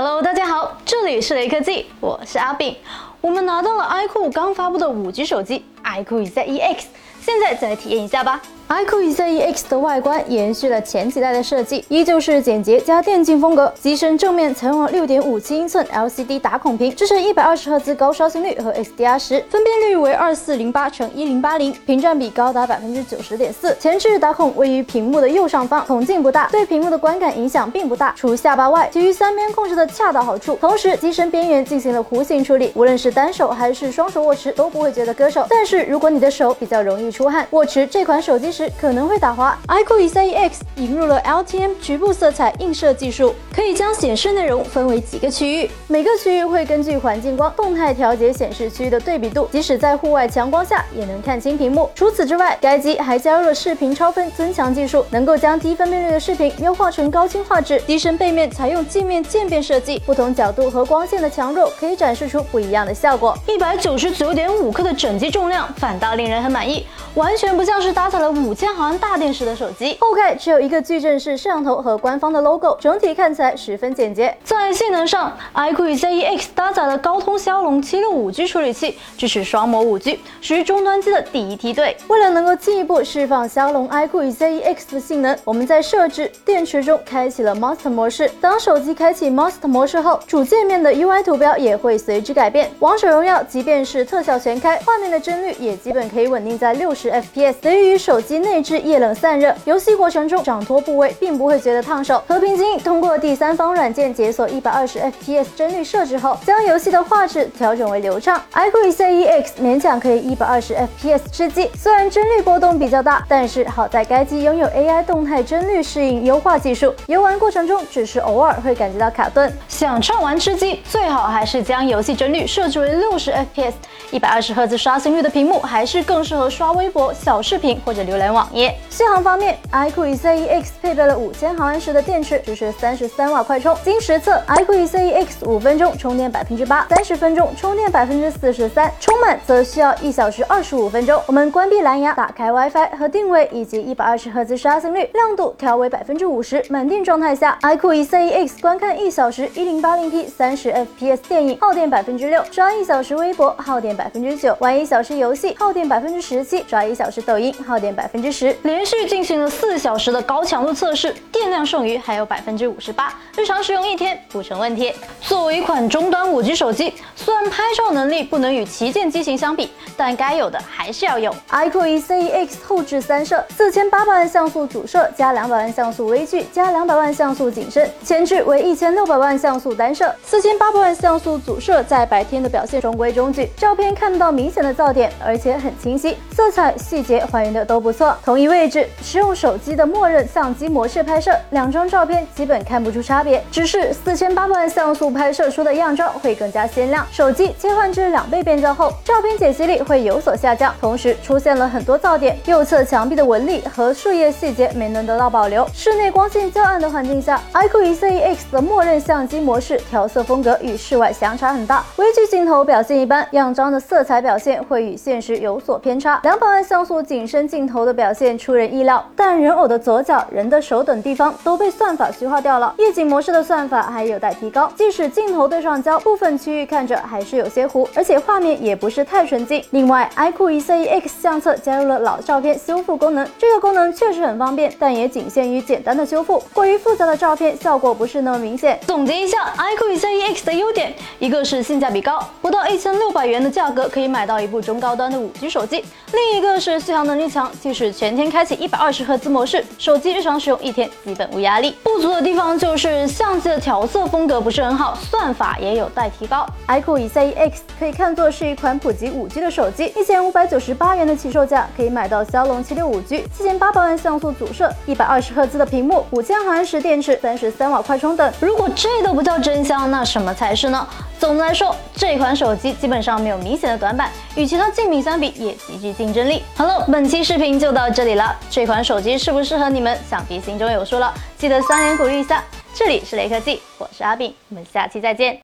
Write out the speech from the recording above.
Hello，大家好，这里是雷科技，我是阿炳。我们拿到了 iQOO 刚发布的五 G 手机 iQOO Z1X，现在再来体验一下吧。iQOO Z1X 的外观延续了前几代的设计，依旧是简洁加电竞风格。机身正面采用了6.57英寸 LCD 打孔屏，支持120赫兹高刷新率和 XDR10，分辨率为2408乘1080，屏占比高达百分之九十点四。前置打孔位于屏幕的右上方，孔径不大，对屏幕的观感影响并不大。除下巴外，其余三边控制的恰到好处。同时，机身边缘进行了弧形处理，无论是单手还是双手握持都不会觉得割手。但是如果你的手比较容易出汗，握持这款手机时时可能会打滑。iQOO Z1X 引入了 LTM 局部色彩映射技术，可以将显示内容分为几个区域，每个区域会根据环境光动态调节显示区域的对比度，即使在户外强光下也能看清屏幕。除此之外，该机还加入了视频超分增强技术，能够将低分辨率的视频优化成高清画质。机身背面采用镜面渐变设计，不同角度和光线的强弱可以展示出不一样的效果。一百九十九点五克的整机重量反倒令人很满意，完全不像是搭载了五千毫安大电池的手机。后盖只有一个矩阵式摄像头和官方的 logo，整体看起来十分简洁。在性能上，iQOO Z1X 搭载了高通骁龙七六五 G 处理器，支持双模五 G，属于终端机的第一梯队。为了能够进一步释放骁龙 iQOO Z1X 的性能，我们在设置电池中开启了 Master 模式。当手机开启 Master 模式后，主界面的 UI 图标也会随之改变。王者荣耀即便是特效全开，画面的帧率也基本可以稳定在六十 FPS。得益于手机内置液冷散热，游戏过程中掌托部位并不会觉得烫手。和平精英通过第三方软件解锁一百二十 FPS 帧率设置后，将游戏的画质调整为流畅。iQOO Z1X 勉强可以一百二十 FPS 吃鸡，虽然帧率波动比较大，但是好在该机拥有 AI 动态帧率适应优化技术，游玩过程中只是偶尔会感觉到卡顿。想畅玩吃鸡，最好还是将游戏帧率设置为六十 FPS，一百二十赫兹刷新率的屏幕还是更适合刷微博、小视频或者浏览网页。续航方面，iQOO Z1X 配备了五千毫安时的电池，支持三十三瓦快充。经实测，iQOO Z1X 五分钟充电百分之八，三十分钟充电百分之四十三，充满则需要一小时二十五分钟。我们关闭蓝牙，打开 WiFi 和定位，以及一百二十赫兹刷新率，亮度调为百分之五十，满电状态下，iQOO Z1X 观看一小时一零八零 P 三十 FPS 电影，耗电百分之六；刷一小时微博，耗电百分之九；玩一小时游戏，耗电百分之十七；刷一小时抖音，耗电百分之十。连续进行了四小时的高强度测试，电量剩余还有百分之五十八，日常使用一天不成问题。作为一款中端五 G 手机，虽然拍照能力不能与旗舰机型相比，但该有的还是要有。iQOO C1X 后置三摄，四千八百万像素主摄加两百万像素微距加两百万像素景深，前置为一千六百万像素单摄，四千八百万像素主摄在白天的表现中规中矩，照片看不到明显的噪点，而且很清晰，色彩细节还原的都不错。同一位置，使用手机的默认相机模式拍摄，两张照片基本看不出差别，只是四千八百万像素拍摄出的样照会更加鲜亮。手机切换至两倍变焦后，照片解析力会有所下降，同时出现了很多噪点，右侧墙壁的纹理和树叶细节没能得到保留。室内光线较暗的环境下，iQOO Z1X 的默认相机模式调色风格与室外相差很大，微距镜头表现一般，样张的色彩表现会与现实有所偏差。两百万像素景深镜头的表现出人意料，但人偶的左脚、人的手等地方都被算法虚化掉了。夜景模式的算法还有待提高，即使镜头对上焦，部分区域看着还是有些糊，而且画面也不是太纯净。另外，iQOO Z1X 相册加入了老照片修复功能，这个功能确实很方便，但也仅限于简单的修复，过于复杂的照片效果不是那么明显。总结一下，iQOO Z1X 的优点，一个是性价比高，不到一千六百元的价格可以买到一部中高端的五 G 手机；另一个是续航能力强，即使全天开启一百二十赫兹模式，手机日常使用一天基本无压力。不足的地方就是相机的调色风格不是很好，算法也有待提高。iQOO Z1X 可以看作是一款普及 5G 的手机，一千五百九十八元的起售价可以买到骁龙七六五 G，四千八百万像素主摄，一百二十赫兹的屏幕，五千毫安时电池，三十三瓦快充等。如果这都不叫真香，那什么才是呢？总的来说，这款手机基本上没有明显的短板，与其他竞品相比也极具竞争力。好了，本期视频就到这里了。这款手机适不适合你们，想必心中有数了。记得三连鼓励一下。这里是雷科技，我是阿炳，我们下期再见。